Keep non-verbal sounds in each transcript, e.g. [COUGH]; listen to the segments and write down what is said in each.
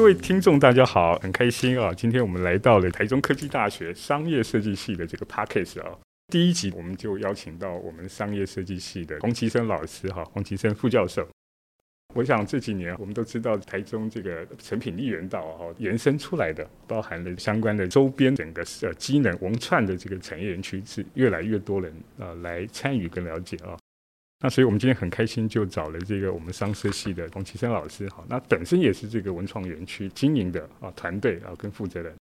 各位听众，大家好，很开心啊！今天我们来到了台中科技大学商业设计系的这个 p a c k a g e 啊。第一集我们就邀请到我们商业设计系的洪其生老师哈，洪其生副教授。我想这几年我们都知道，台中这个成品丽园道哈延伸出来的，包含了相关的周边整个呃机能文创的这个产业园区，是越来越多人啊来参与跟了解啊。那所以我们今天很开心，就找了这个我们商社系的冯其生老师哈，那本身也是这个文创园区经营的啊团队啊跟负责人。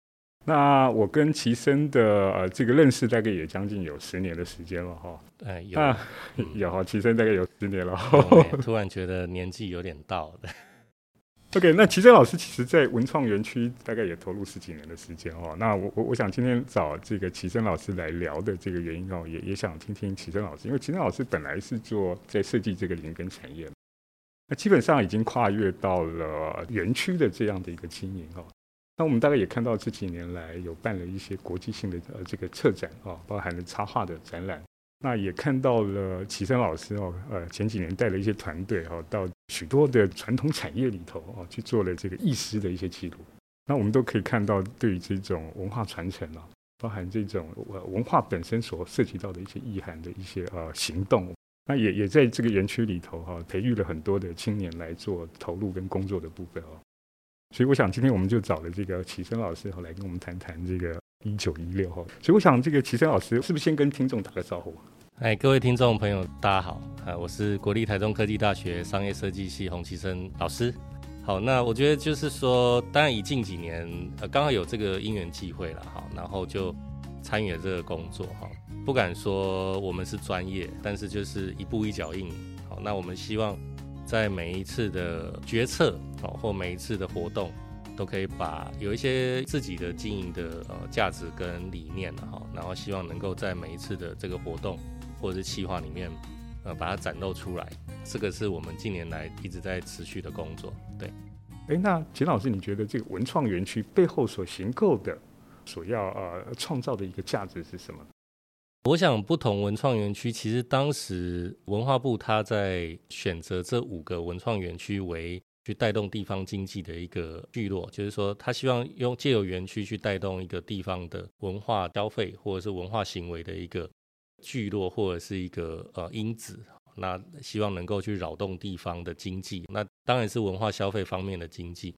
那我跟齐生的呃这个认识大概也将近有十年的时间了哈。哎，有 [LAUGHS] 有哈，齐生大概有十年了。[LAUGHS] 突然觉得年纪有点到了。OK，那齐生老师其实在文创园区大概也投入十几年的时间哦。那我我我想今天找这个齐生老师来聊的这个原因哦，也也想听听齐生老师，因为齐生老师本来是做在设计这个林根产业，那基本上已经跨越到了园区的这样的一个经营哦。那我们大概也看到这几年来有办了一些国际性的呃这个策展啊，包含了插画的展览。那也看到了齐生老师哦，呃，前几年带了一些团队哦，到许多的传统产业里头哦，去做了这个意识的一些记录。那我们都可以看到，对于这种文化传承啊，包含这种文化本身所涉及到的一些意涵的一些呃行动，那也也在这个园区里头哈，培育了很多的青年来做投入跟工作的部分哦。所以我想今天我们就找了这个启生老师来跟我们谈谈这个。一九一六哈，所以我想这个齐生老师是不是先跟听众打个招呼？哎，各位听众朋友，大家好，啊，我是国立台中科技大学商业设计系洪其生老师。好，那我觉得就是说，当然以近几年，呃，刚好有这个因缘际会了，哈，然后就参与了这个工作，哈，不敢说我们是专业，但是就是一步一脚印。好，那我们希望在每一次的决策，好，或每一次的活动。都可以把有一些自己的经营的呃价值跟理念的哈，然后希望能够在每一次的这个活动或者是企划里面，呃，把它展露出来。这个是我们近年来一直在持续的工作。对，哎，那简老师，你觉得这个文创园区背后所行构的、所要呃创造的一个价值是什么？我想，不同文创园区其实当时文化部他在选择这五个文创园区为。去带动地方经济的一个聚落，就是说，他希望用借由园区去带动一个地方的文化消费或者是文化行为的一个聚落，或者是一个呃因子。那希望能够去扰动地方的经济，那当然是文化消费方面的经济。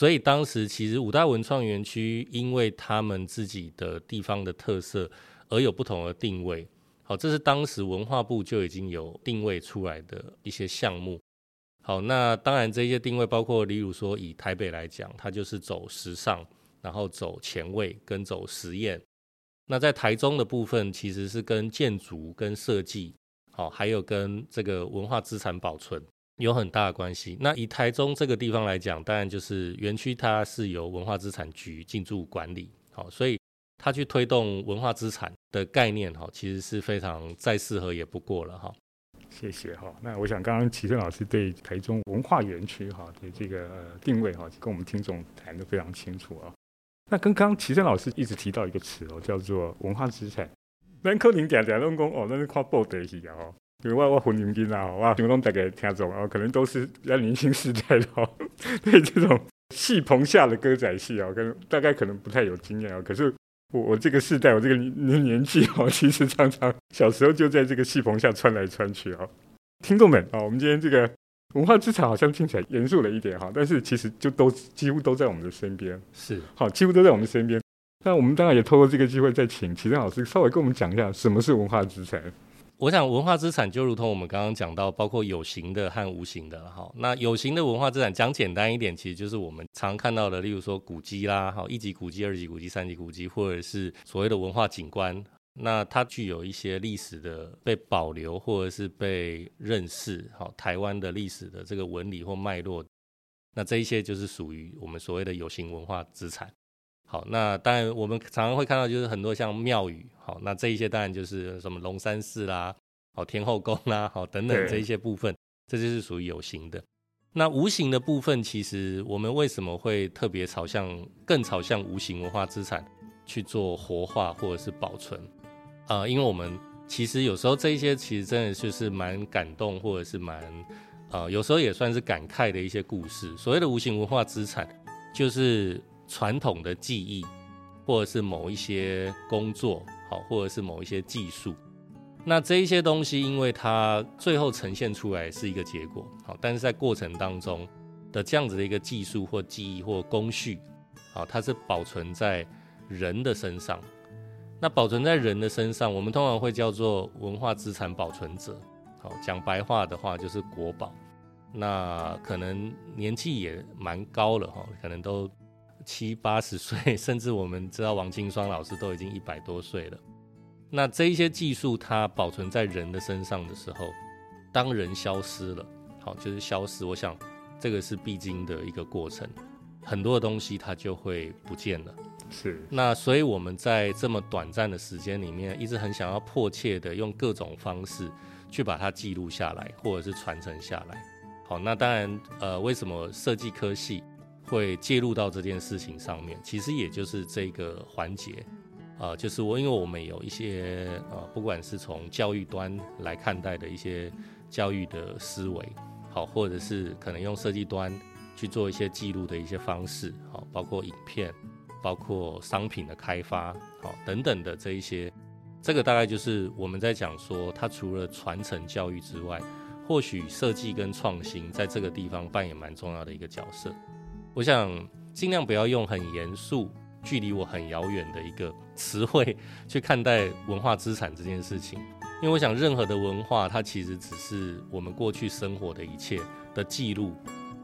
所以当时其实五大文创园区，因为他们自己的地方的特色而有不同的定位。好，这是当时文化部就已经有定位出来的一些项目。好，那当然这些定位包括，例如说以台北来讲，它就是走时尚，然后走前卫跟走实验。那在台中的部分，其实是跟建筑跟设计，好，还有跟这个文化资产保存有很大的关系。那以台中这个地方来讲，当然就是园区它是由文化资产局进驻管理，好，所以它去推动文化资产的概念，哈，其实是非常再适合也不过了，哈。谢谢哈，那我想刚刚齐正老师对台中文化园区哈的这个定位哈，跟我们听众谈得非常清楚啊。那跟刚刚齐正老师一直提到一个词哦，叫做文化资产。咱可能点点拢讲哦，那是跨报的是啊，因为我我婚姻金啊，我听众大概听众啊，可能都是比较年轻时代的哦，[LAUGHS] 对这种戏棚下的歌仔戏啊，跟大概可能不太有经验啊，可是。我我这个世代，我这个年年纪哦，其实常常小时候就在这个戏棚下穿来穿去哦。听众们啊，我们今天这个文化资产好像听起来严肃了一点哈，但是其实就都几乎都在我们的身边，是好，几乎都在我们身边。那我们当然也透过这个机会，再请齐正老师稍微跟我们讲一下什么是文化资产。我想文化资产就如同我们刚刚讲到，包括有形的和无形的哈。那有形的文化资产讲简单一点，其实就是我们常看到的，例如说古迹啦，哈，一级古迹、二级古迹、三级古迹，或者是所谓的文化景观。那它具有一些历史的被保留，或者是被认识，好，台湾的历史的这个纹理或脉络。那这一些就是属于我们所谓的有形文化资产。好，那当然我们常常会看到，就是很多像庙宇，好，那这一些当然就是什么龙山寺啦，好天后宫啦，好等等这一些部分，这就是属于有形的。那无形的部分，其实我们为什么会特别朝向更朝向无形文化资产去做活化或者是保存啊？因为我们其实有时候这一些其实真的就是蛮感动，或者是蛮呃有时候也算是感慨的一些故事。所谓的无形文化资产。就是传统的技艺，或者是某一些工作，好，或者是某一些技术。那这一些东西，因为它最后呈现出来是一个结果，好，但是在过程当中的这样子的一个技术或技艺或工序，好，它是保存在人的身上。那保存在人的身上，我们通常会叫做文化资产保存者。好，讲白话的话就是国宝。那可能年纪也蛮高了哈，可能都七八十岁，甚至我们知道王清霜老师都已经一百多岁了。那这一些技术它保存在人的身上的时候，当人消失了，好，就是消失。我想这个是必经的一个过程，很多的东西它就会不见了。是。那所以我们在这么短暂的时间里面，一直很想要迫切的用各种方式去把它记录下来，或者是传承下来。好，那当然，呃，为什么设计科系会介入到这件事情上面？其实也就是这个环节，啊，就是我因为我们有一些呃，不管是从教育端来看待的一些教育的思维，好，或者是可能用设计端去做一些记录的一些方式，好，包括影片，包括商品的开发，好，等等的这一些，这个大概就是我们在讲说，它除了传承教育之外。或许设计跟创新在这个地方扮演蛮重要的一个角色。我想尽量不要用很严肃、距离我很遥远的一个词汇 [LAUGHS] 去看待文化资产这件事情，因为我想任何的文化，它其实只是我们过去生活的一切的记录。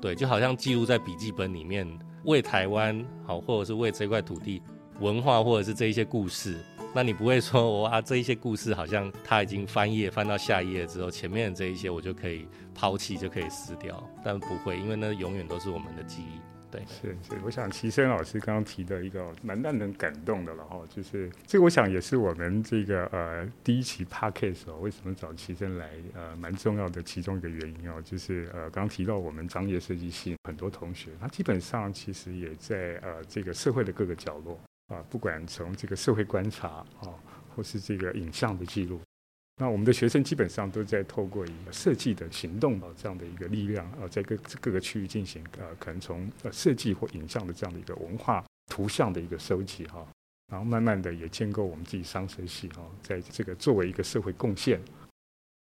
对，就好像记录在笔记本里面，为台湾好，或者是为这块土地文化，或者是这一些故事。那你不会说，我啊这一些故事好像它已经翻页翻到下一页之后，前面的这一些我就可以抛弃，就可以撕掉，但不会，因为那永远都是我们的记忆。对，是是，我想齐生老师刚刚提的一个蛮让人感动的了哈，就是这个我想也是我们这个呃第一期 p a r k a s 哦，为什么找齐生来呃蛮重要的其中一个原因哦，就是呃刚提到我们张掖设计系很多同学，他基本上其实也在呃这个社会的各个角落。啊，不管从这个社会观察啊，或是这个影像的记录，那我们的学生基本上都在透过一个设计的行动啊这样的一个力量啊，在各各个区域进行呃，可能从呃设计或影像的这样的一个文化图像的一个收集哈，然后慢慢的也建构我们自己商社系哈，在这个作为一个社会贡献。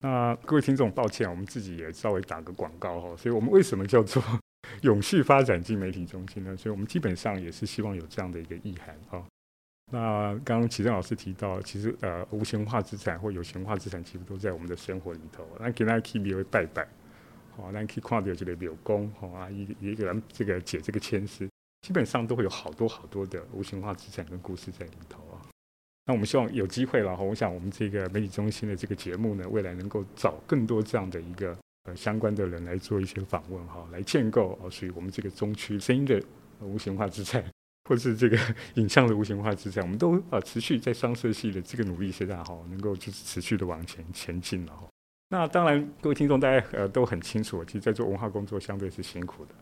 那各位听众，抱歉，我们自己也稍微打个广告哈，所以我们为什么叫做？永续发展进媒体中心呢，所以我们基本上也是希望有这样的一个意涵啊。那刚刚启正老师提到，其实呃，无形化资产或有形化资产，其实都在我们的生活里头。那给大家可以为拜拜，好，那可以看到这个有功，好啊，一一个人这个解这个签诗，基本上都会有好多好多的无形化资产跟故事在里头啊。那我们希望有机会了哈，我想我们这个媒体中心的这个节目呢，未来能够找更多这样的一个呃。相关的人来做一些访问哈，来建构哦，属于我们这个中区声音的无形化资产，或是这个影像的无形化之下，我们都啊持续在商社系的这个努力之下哈，能够就是持续的往前前进了哈。那当然，各位听众大家呃都很清楚，其实在做文化工作相对是辛苦的，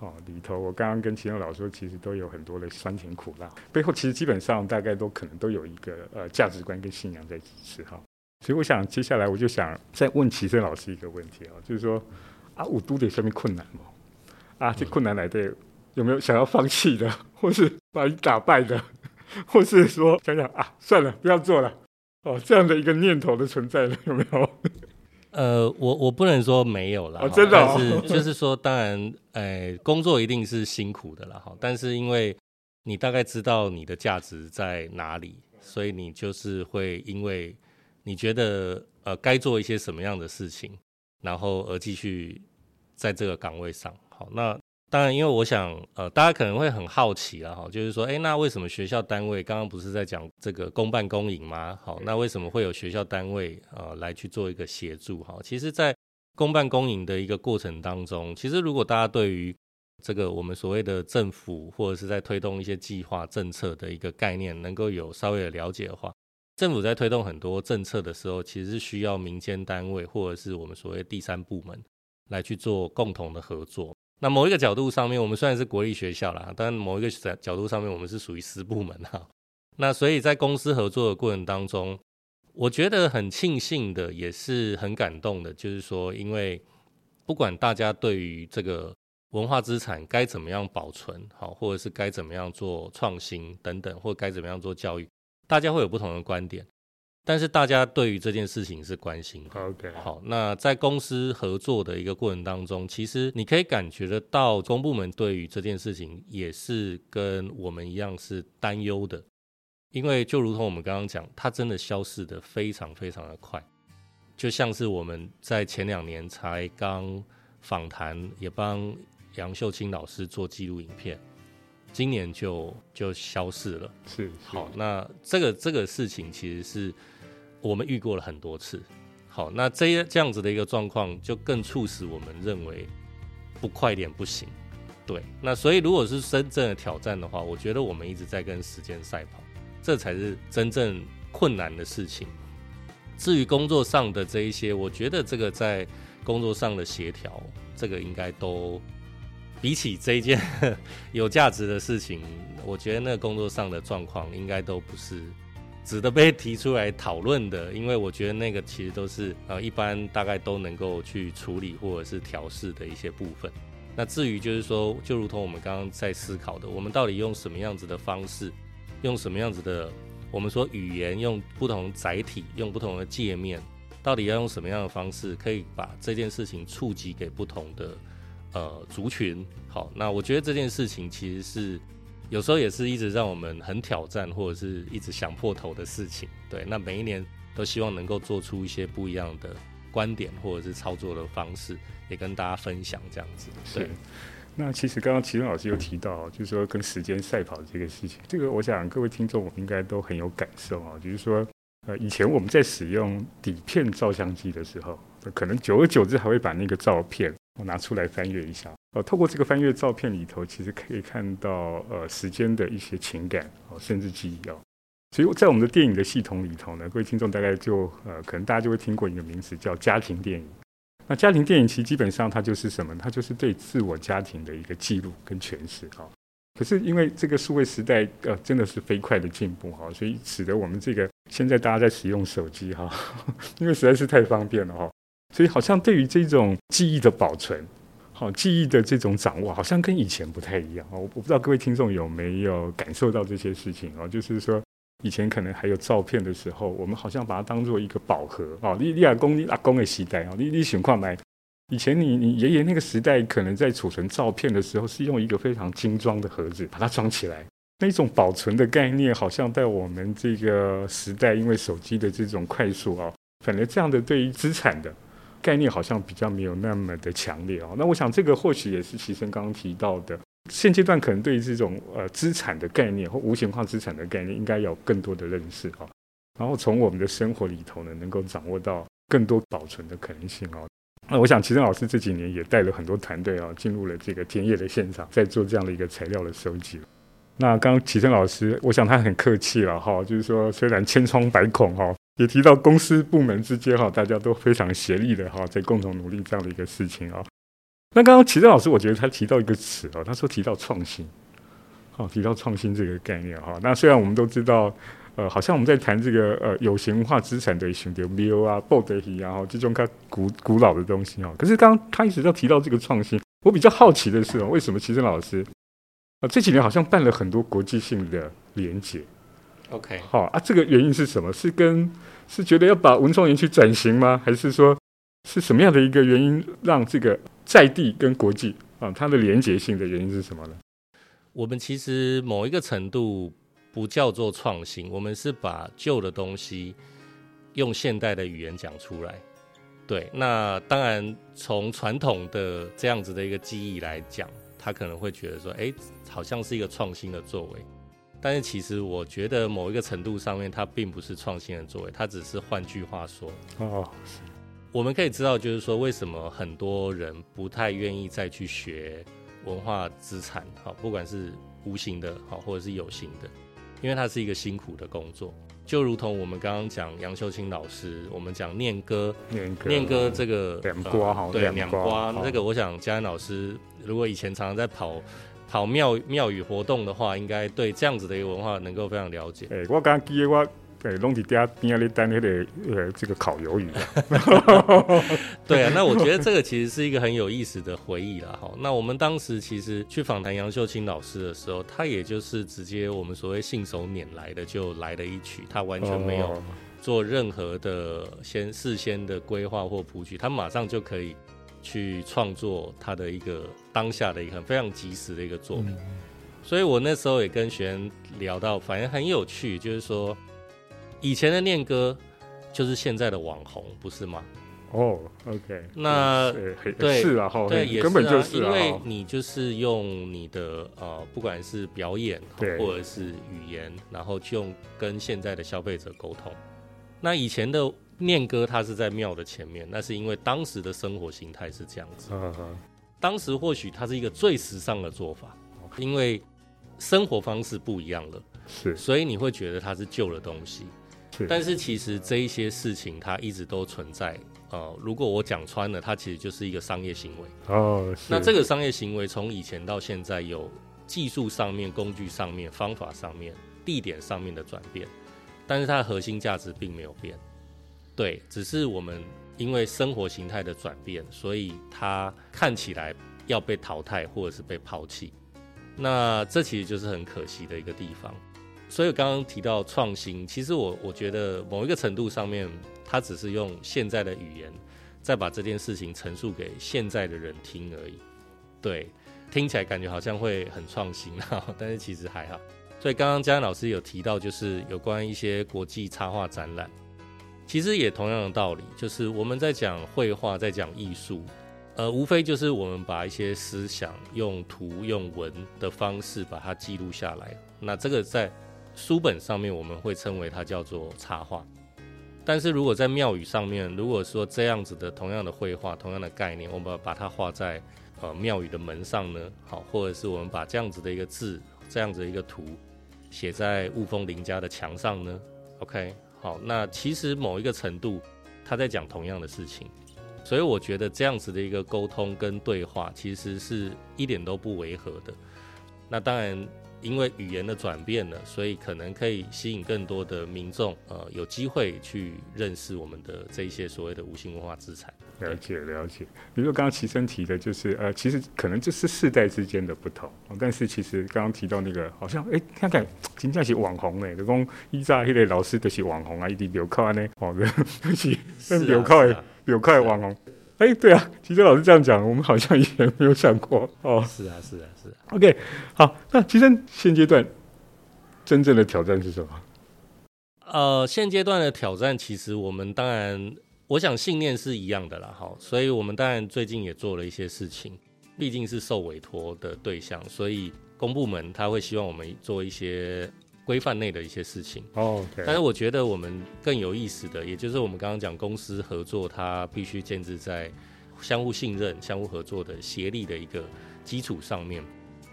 哦里头我刚刚跟其中老师说，其实都有很多的酸甜苦辣，背后其实基本上大概都可能都有一个呃价值观跟信仰在支持哈。所以我想，接下来我就想再问齐生老师一个问题啊，就是说，啊，五都得上面困难吗？啊，这困难来的有没有想要放弃的，或是把你打败的，[LAUGHS] 或是说想想啊，算了，不要做了，哦，这样的一个念头的存在了，有没有？[LAUGHS] 呃，我我不能说没有了，真的，但是就是说，当然，呃，工作一定是辛苦的了，哈，但是因为你大概知道你的价值在哪里，所以你就是会因为。你觉得呃该做一些什么样的事情，然后而继续在这个岗位上？好，那当然，因为我想呃大家可能会很好奇了哈，就是说，哎，那为什么学校单位刚刚不是在讲这个公办公营吗？好，那为什么会有学校单位呃来去做一个协助？哈，其实，在公办公营的一个过程当中，其实如果大家对于这个我们所谓的政府或者是在推动一些计划政策的一个概念，能够有稍微的了解的话。政府在推动很多政策的时候，其实是需要民间单位或者是我们所谓第三部门来去做共同的合作。那某一个角度上面，我们虽然是国立学校啦，但某一个角度上面，我们是属于私部门哈。那所以在公司合作的过程当中，我觉得很庆幸的，也是很感动的，就是说，因为不管大家对于这个文化资产该怎么样保存好，或者是该怎么样做创新等等，或该怎么样做教育，大家会有不同的观点。但是大家对于这件事情是关心的。OK，好，那在公司合作的一个过程当中，其实你可以感觉得到公部门对于这件事情也是跟我们一样是担忧的，因为就如同我们刚刚讲，它真的消失的非常非常的快，就像是我们在前两年才刚访谈，也帮杨秀清老师做记录影片，今年就就消失了。是好，那这个这个事情其实是。我们遇过了很多次，好，那这这样子的一个状况，就更促使我们认为不快点不行。对，那所以如果是真正的挑战的话，我觉得我们一直在跟时间赛跑，这才是真正困难的事情。至于工作上的这一些，我觉得这个在工作上的协调，这个应该都比起这一件 [LAUGHS] 有价值的事情，我觉得那工作上的状况应该都不是。值得被提出来讨论的，因为我觉得那个其实都是呃一般大概都能够去处理或者是调试的一些部分。那至于就是说，就如同我们刚刚在思考的，我们到底用什么样子的方式，用什么样子的我们说语言，用不同载体，用不同的界面，到底要用什么样的方式，可以把这件事情触及给不同的呃族群？好，那我觉得这件事情其实是。有时候也是一直让我们很挑战，或者是一直想破头的事情。对，那每一年都希望能够做出一些不一样的观点，或者是操作的方式，也跟大家分享这样子。对。那其实刚刚齐正老师又提到，就是说跟时间赛跑这个事情，这个我想各位听众应该都很有感受啊。就是说，呃，以前我们在使用底片照相机的时候，可能久而久之还会把那个照片。我拿出来翻阅一下，呃，透过这个翻阅照片里头，其实可以看到呃时间的一些情感哦，甚至记忆哦。所以在我们的电影的系统里头呢，各位听众大概就呃，可能大家就会听过一个名词叫家庭电影。那家庭电影其实基本上它就是什么？它就是对自我家庭的一个记录跟诠释哈。可是因为这个数位时代呃真的是飞快的进步哈，所以使得我们这个现在大家在使用手机哈，[LAUGHS] 因为实在是太方便了哈。所以好像对于这种记忆的保存，好记忆的这种掌握，好像跟以前不太一样哦。我不知道各位听众有没有感受到这些事情哦。就是说，以前可能还有照片的时候，我们好像把它当做一个宝盒哦。你你阿公你阿公的时代哦，你你情况来，以前你你爷爷那个时代，可能在储存照片的时候，是用一个非常精装的盒子把它装起来。那种保存的概念，好像在我们这个时代，因为手机的这种快速啊，反正这样的对于资产的。概念好像比较没有那么的强烈哦。那我想这个或许也是齐生刚刚提到的，现阶段可能对于这种呃资产的概念或无形化资产的概念，应该有更多的认识哦。然后从我们的生活里头呢，能够掌握到更多保存的可能性哦。那我想齐生老师这几年也带了很多团队啊，进入了这个田野的现场，在做这样的一个材料的收集。那刚刚齐生老师，我想他很客气了哈，就是说虽然千疮百孔哈。也提到公司部门之间哈，大家都非常协力的哈，在共同努力这样的一个事情啊。那刚刚齐正老师，我觉得他提到一个词啊，他说提到创新，好，提到创新这个概念哈。那虽然我们都知道，呃，好像我们在谈这个呃有形文化资产的选择 v o 啊、b o d y 啊，这种看古古老的东西啊。可是刚刚他一直在提到这个创新，我比较好奇的是，为什么齐正老师啊这几年好像办了很多国际性的联结？OK，好啊，这个原因是什么？是跟是觉得要把文创园区转型吗？还是说是什么样的一个原因让这个在地跟国际啊它的连结性的原因是什么呢？我们其实某一个程度不叫做创新，我们是把旧的东西用现代的语言讲出来。对，那当然从传统的这样子的一个记忆来讲，他可能会觉得说，哎，好像是一个创新的作为。但是其实我觉得某一个程度上面，它并不是创新的作为，它只是换句话说哦。我们可以知道，就是说为什么很多人不太愿意再去学文化资产，好，不管是无形的，好，或者是有形的，因为它是一个辛苦的工作。就如同我们刚刚讲杨秀清老师，我们讲念歌，念歌，念歌这个两瓜哈，对，两瓜，这个我想嘉恩老师如果以前常常在跑。跑庙庙宇活动的话，应该对这样子的一个文化能够非常了解。哎，我刚记得我对，弄起家边下里单那个呃这个烤鱿鱼啊。[LAUGHS] 对啊，那我觉得这个其实是一个很有意思的回忆了哈。那我们当时其实去访谈杨秀清老师的时候，他也就是直接我们所谓信手拈来的就来了一曲，他完全没有做任何的先事先的规划或谱曲，他马上就可以去创作他的一个当下的一个非常及时的一个作品。所以我那时候也跟学员聊到，反正很有趣，就是说以前的念歌就是现在的网红，不是吗？哦，OK，那 [LAUGHS] 对是啊，哈，对，也根本就是因为你就是用你的呃，不管是表演或者是语言，然后就跟现在的消费者沟通。那以前的念歌，它是在庙的前面，那是因为当时的生活形态是这样子。当时或许它是一个最时尚的做法，因为生活方式不一样了，是，所以你会觉得它是旧的东西。但是其实这一些事情它一直都存在。呃，如果我讲穿了，它其实就是一个商业行为。哦，那这个商业行为从以前到现在有技术上面、工具上面、方法上面、地点上面的转变，但是它的核心价值并没有变。对，只是我们因为生活形态的转变，所以它看起来要被淘汰或者是被抛弃。那这其实就是很可惜的一个地方。所以刚刚提到创新，其实我我觉得某一个程度上面。他只是用现在的语言，再把这件事情陈述给现在的人听而已。对，听起来感觉好像会很创新啊，[LAUGHS] 但是其实还好。所以刚刚嘉恩老师有提到，就是有关一些国际插画展览，其实也同样的道理，就是我们在讲绘画，在讲艺术，呃，无非就是我们把一些思想用图用文的方式把它记录下来。那这个在书本上面，我们会称为它叫做插画。但是如果在庙宇上面，如果说这样子的同样的绘画、同样的概念，我们把它画在呃庙宇的门上呢，好，或者是我们把这样子的一个字、这样子一个图写在雾峰林家的墙上呢，OK，好，那其实某一个程度，他在讲同样的事情，所以我觉得这样子的一个沟通跟对话，其实是一点都不违和的。那当然。因为语言的转变了，所以可能可以吸引更多的民众，呃，有机会去认识我们的这一些所谓的无形文化资产。了解了解，比如说刚刚齐生提的，就是呃，其实可能这是世代之间的不同，但是其实刚刚提到那个，好像哎，看看真正是网红哎，就讲依在迄个老师都是网红啊，一直留靠安呢，哦，[LAUGHS] 是留靠的留靠的网红。哎，对啊，其实老师这样讲，我们好像以前没有想过哦。是啊，是啊，是啊。OK，好，那其实现阶段真正的挑战是什么？呃，现阶段的挑战，其实我们当然，我想信念是一样的啦，哈。所以我们当然最近也做了一些事情，毕竟是受委托的对象，所以公部门他会希望我们做一些。规范内的一些事情哦，但是我觉得我们更有意思的，也就是我们刚刚讲公司合作，它必须建立在相互信任、相互合作的协力的一个基础上面。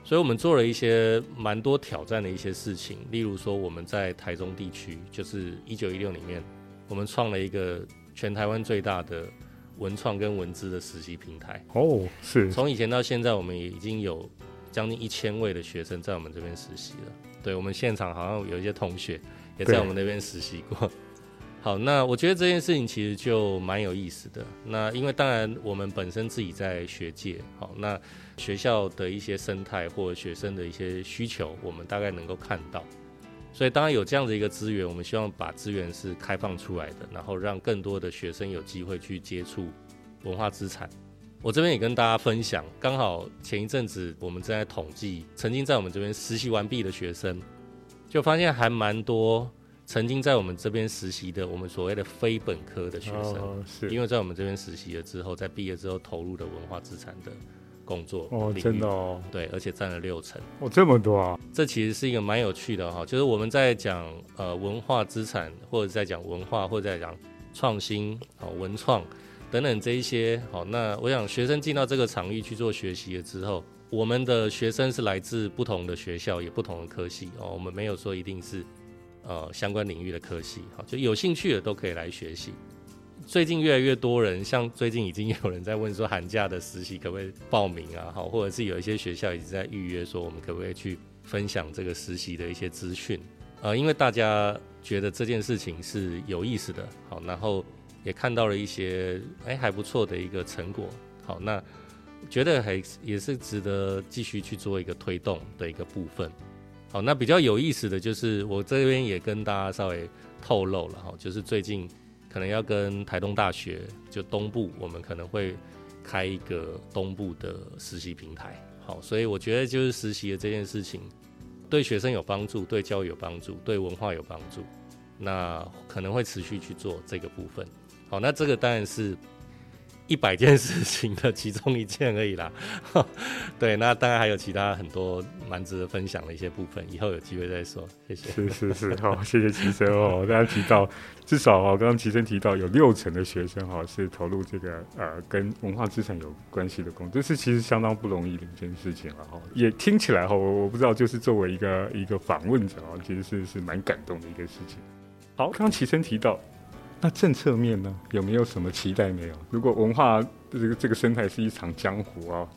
所以我们做了一些蛮多挑战的一些事情，例如说我们在台中地区，就是一九一六里面，我们创了一个全台湾最大的文创跟文资的实习平台。哦，是。从以前到现在，我们也已经有将近一千位的学生在我们这边实习了。对我们现场好像有一些同学也在我们那边实习过。[LAUGHS] 好，那我觉得这件事情其实就蛮有意思的。那因为当然我们本身自己在学界，好，那学校的一些生态或者学生的一些需求，我们大概能够看到。所以当然有这样的一个资源，我们希望把资源是开放出来的，然后让更多的学生有机会去接触文化资产。我这边也跟大家分享，刚好前一阵子我们正在统计曾经在我们这边实习完毕的学生，就发现还蛮多曾经在我们这边实习的，我们所谓的非本科的学生，是因为在我们这边实习了之后，在毕业之后投入的文化资产的工作哦，真的哦，对，而且占了六成哦，这么多啊，这其实是一个蛮有趣的哈，就是我们在讲呃文化资产，或者在讲文化，或者在讲创新哦文创。等等这一些好，那我想学生进到这个场域去做学习了之后，我们的学生是来自不同的学校，也不同的科系哦。我们没有说一定是呃相关领域的科系，好，就有兴趣的都可以来学习。最近越来越多人，像最近已经有人在问说寒假的实习可不可以报名啊？好，或者是有一些学校已经在预约说我们可不可以去分享这个实习的一些资讯。呃，因为大家觉得这件事情是有意思的，好，然后也看到了一些哎还不错的一个成果，好，那觉得还也是值得继续去做一个推动的一个部分，好，那比较有意思的就是我这边也跟大家稍微透露了哈，就是最近可能要跟台东大学就东部，我们可能会开一个东部的实习平台，好，所以我觉得就是实习的这件事情对学生有帮助，对教育有帮助，对文化有帮助。那可能会持续去做这个部分，好，那这个当然是一百件事情的其中一件而已啦。[LAUGHS] 对，那当然还有其他很多蛮值得分享的一些部分，以后有机会再说。谢谢。是是是，好，谢谢齐生哦。[LAUGHS] 大家提到至少哦，刚刚齐生提到有六成的学生哈是投入这个呃跟文化资产有关系的工作，这是其实相当不容易的一件事情了哈。也听起来哈，我我不知道，就是作为一个一个访问者哦，其实是是蛮感动的一个事情。好，刚刚齐生提到，那政策面呢，有没有什么期待没有？如果文化这个这个生态是一场江湖啊，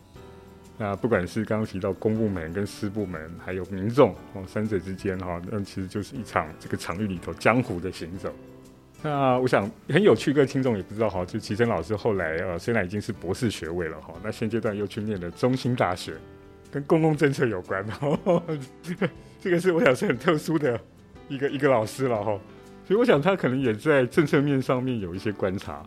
那不管是刚刚提到公部门跟私部门，还有民众哦，三者之间哈，那其实就是一场这个场域里头江湖的行走。那我想很有趣，各位听众也不知道哈，就齐生老师后来呃，虽然已经是博士学位了哈，那现阶段又去念了中兴大学，跟公共政策有关哦，这 [LAUGHS] 个这个是我想是很特殊的一个一个老师了哈。所以我想他可能也在政策面上面有一些观察，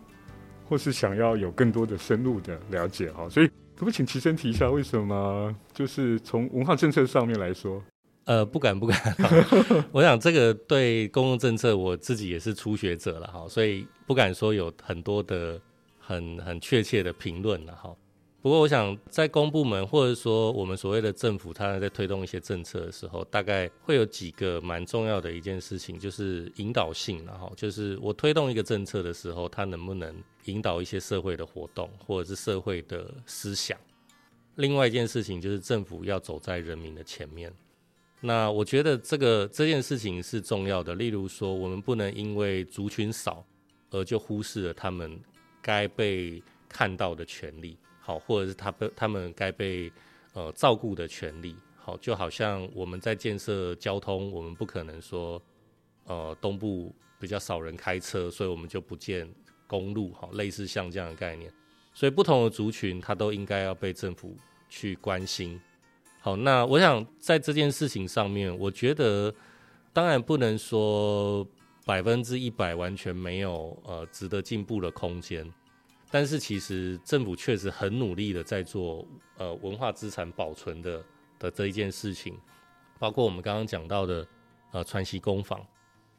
或是想要有更多的深入的了解哈。所以可不可以请齐生提一下，为什么就是从文化政策上面来说？呃，不敢不敢。[LAUGHS] 我想这个对公共政策，我自己也是初学者了哈，所以不敢说有很多的很很确切的评论了哈。不过，我想在公部门或者说我们所谓的政府，它在推动一些政策的时候，大概会有几个蛮重要的一件事情，就是引导性，然后就是我推动一个政策的时候，它能不能引导一些社会的活动或者是社会的思想。另外一件事情就是政府要走在人民的前面。那我觉得这个这件事情是重要的。例如说，我们不能因为族群少而就忽视了他们该被看到的权利。好，或者是他被他们该被呃照顾的权利，好，就好像我们在建设交通，我们不可能说，呃，东部比较少人开车，所以我们就不建公路，好，类似像这样的概念。所以不同的族群，他都应该要被政府去关心。好，那我想在这件事情上面，我觉得当然不能说百分之一百完全没有呃值得进步的空间。但是其实政府确实很努力的在做呃文化资产保存的的这一件事情，包括我们刚刚讲到的呃川西工坊，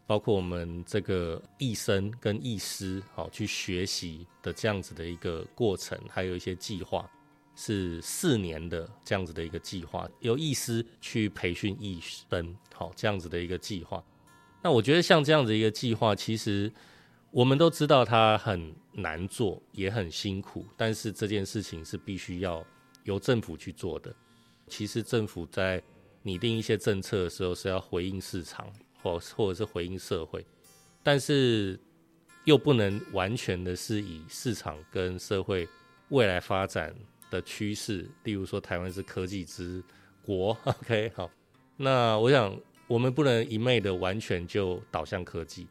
包括我们这个艺生跟艺师好去学习的这样子的一个过程，还有一些计划是四年的这样子的一个计划，由艺师去培训艺生好这样子的一个计划。那我觉得像这样子一个计划，其实。我们都知道它很难做，也很辛苦，但是这件事情是必须要由政府去做的。其实政府在拟定一些政策的时候是要回应市场，或或者是回应社会，但是又不能完全的是以市场跟社会未来发展的趋势，例如说台湾是科技之国，[LAUGHS] OK 好，那我想我们不能一昧的完全就导向科技。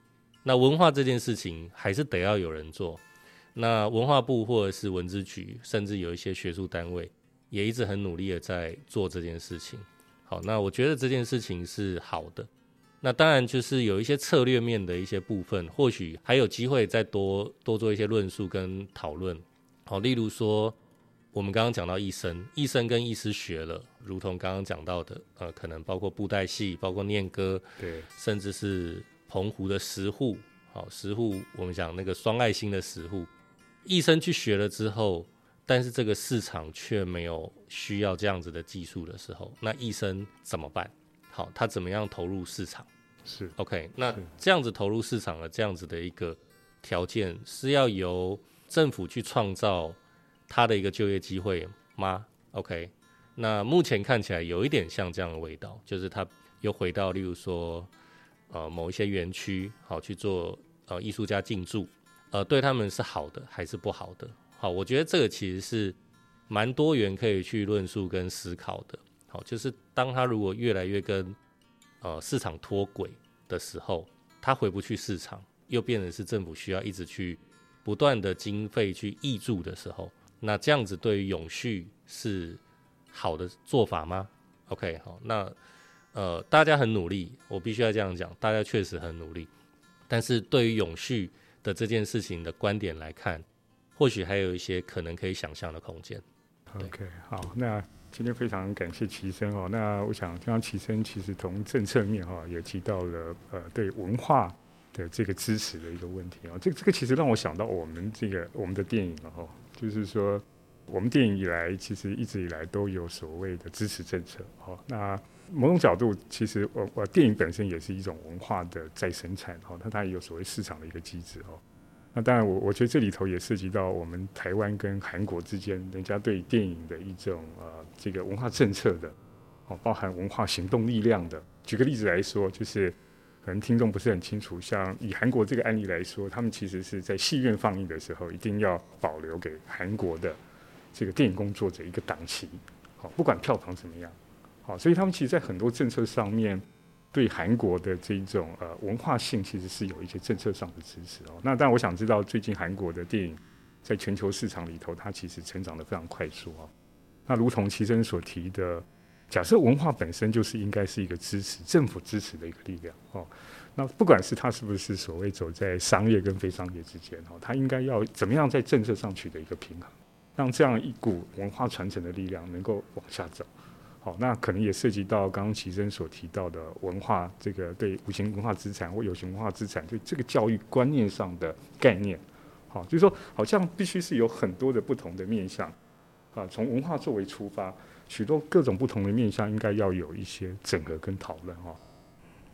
那文化这件事情还是得要有人做。那文化部或者是文资局，甚至有一些学术单位，也一直很努力的在做这件事情。好，那我觉得这件事情是好的。那当然就是有一些策略面的一些部分，或许还有机会再多多做一些论述跟讨论。好，例如说我们刚刚讲到医生，医生跟医师学了，如同刚刚讲到的，呃，可能包括布袋戏，包括念歌，对，甚至是。澎湖的石户，好石户，我们讲那个双爱心的石户，医生去学了之后，但是这个市场却没有需要这样子的技术的时候，那医生怎么办？好，他怎么样投入市场？是 OK，那这样子投入市场的这样子的一个条件，是要由政府去创造他的一个就业机会吗？OK，那目前看起来有一点像这样的味道，就是他又回到，例如说。呃，某一些园区好去做呃艺术家进驻，呃，对他们是好的还是不好的？好，我觉得这个其实是蛮多元可以去论述跟思考的。好，就是当他如果越来越跟呃市场脱轨的时候，他回不去市场，又变成是政府需要一直去不断的经费去挹注的时候，那这样子对于永续是好的做法吗？OK，好，那呃，大家很努力，我必须要这样讲，大家确实很努力，但是对于永续的这件事情的观点来看，或许还有一些可能可以想象的空间。OK，好，那今天非常感谢齐生哦。那我想，刚刚齐生其实从政策面哈也提到了呃对文化的这个支持的一个问题啊。这这个其实让我想到我们这个我们的电影了哈，就是说我们电影以来其实一直以来都有所谓的支持政策哦。那某种角度，其实我我电影本身也是一种文化的再生产哈，它它也有所谓市场的一个机制哦。那当然，我我觉得这里头也涉及到我们台湾跟韩国之间，人家对电影的一种呃这个文化政策的，哦，包含文化行动力量的。举个例子来说，就是可能听众不是很清楚，像以韩国这个案例来说，他们其实是在戏院放映的时候，一定要保留给韩国的这个电影工作者一个档期，好，不管票房怎么样，好，所以他们其实，在很多政策上面。对韩国的这一种呃文化性，其实是有一些政策上的支持哦。那但我想知道，最近韩国的电影在全球市场里头，它其实成长的非常快速哦。那如同齐生所提的，假设文化本身就是应该是一个支持政府支持的一个力量哦。那不管是它是不是所谓走在商业跟非商业之间哦，它应该要怎么样在政策上取得一个平衡，让这样一股文化传承的力量能够往下走。好，那可能也涉及到刚刚齐生所提到的文化，这个对无形文化资产或有形文化资产，对这个教育观念上的概念。好，就是说，好像必须是有很多的不同的面向，啊，从文化作为出发，许多各种不同的面向应该要有一些整合跟讨论哈。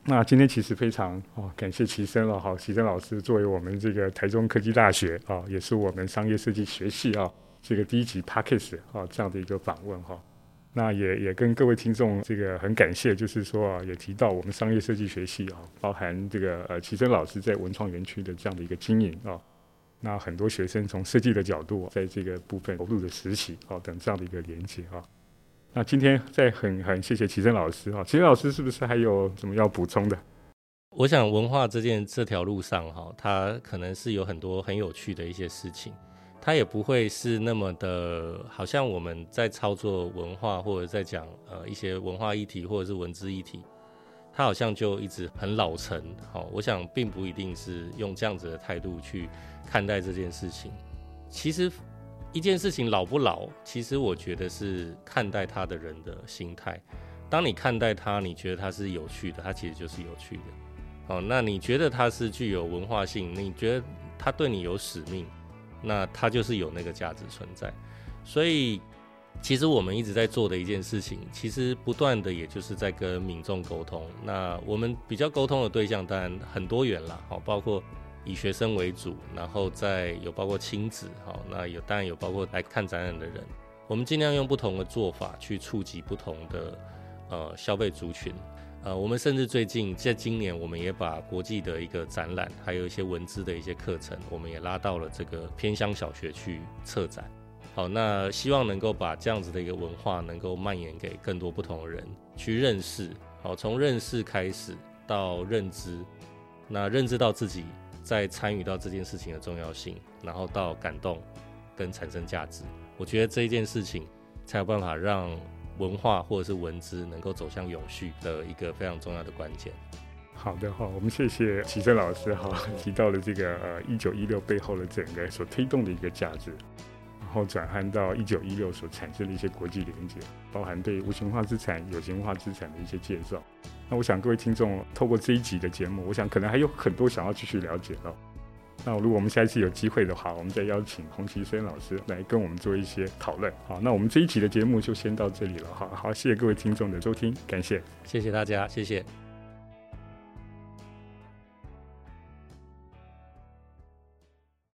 那今天其实非常哦，感谢齐生了哈，齐生老师作为我们这个台中科技大学啊，也是我们商业设计学系啊，这个第一集 p a c k a g e 啊这样的一个访问哈。那也也跟各位听众这个很感谢，就是说啊，也提到我们商业设计学系啊，包含这个呃齐生老师在文创园区的这样的一个经营啊，那很多学生从设计的角度在这个部分投入的实习啊等这样的一个连接啊。那今天再很很谢谢齐生老师啊，齐生老师是不是还有什么要补充的？我想文化这件这条路上哈，它可能是有很多很有趣的一些事情。它也不会是那么的，好像我们在操作文化或者在讲呃一些文化议题或者是文字议题，它好像就一直很老成。好，我想并不一定是用这样子的态度去看待这件事情。其实一件事情老不老，其实我觉得是看待它的人的心态。当你看待它，你觉得它是有趣的，它其实就是有趣的。好，那你觉得它是具有文化性，你觉得它对你有使命？那它就是有那个价值存在，所以其实我们一直在做的一件事情，其实不断的也就是在跟民众沟通。那我们比较沟通的对象当然很多元啦，好，包括以学生为主，然后再有包括亲子，好，那有当然有包括来看展览的人。我们尽量用不同的做法去触及不同的呃消费族群。呃，我们甚至最近在今年，我们也把国际的一个展览，还有一些文字的一些课程，我们也拉到了这个偏乡小学去策展。好，那希望能够把这样子的一个文化，能够蔓延给更多不同的人去认识。好，从认识开始到认知，那认知到自己在参与到这件事情的重要性，然后到感动跟产生价值。我觉得这一件事情才有办法让。文化或者是文字能够走向永续的一个非常重要的关键。好的哈，我们谢谢齐正老师哈提到了这个呃一九一六背后的整个所推动的一个价值，然后转换到一九一六所产生的一些国际连接，包含对无形化资产、有形化资产的一些介绍。那我想各位听众透过这一集的节目，我想可能还有很多想要继续了解的。那如果我们下一次有机会的话，我们再邀请洪其森老师来跟我们做一些讨论。好，那我们这一期的节目就先到这里了。好好，谢谢各位听众的收听，感谢，谢谢大家，谢谢。